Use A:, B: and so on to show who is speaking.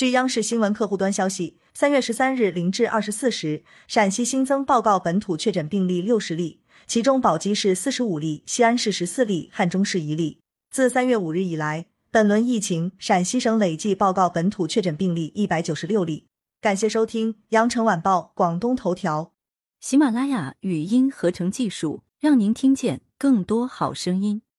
A: 据央视新闻客户端消息三月十三日零至二十四时陕西新增报告本土确诊病例六十例其中宝鸡市四十五例西安市十四例汉中市一例。自三月五日以来本轮疫情陕西省累计报告本土确诊病例一百九十六例。感谢收听羊城晚报广东头条。
B: 喜马拉雅语音合成技术让您听见更多好声音。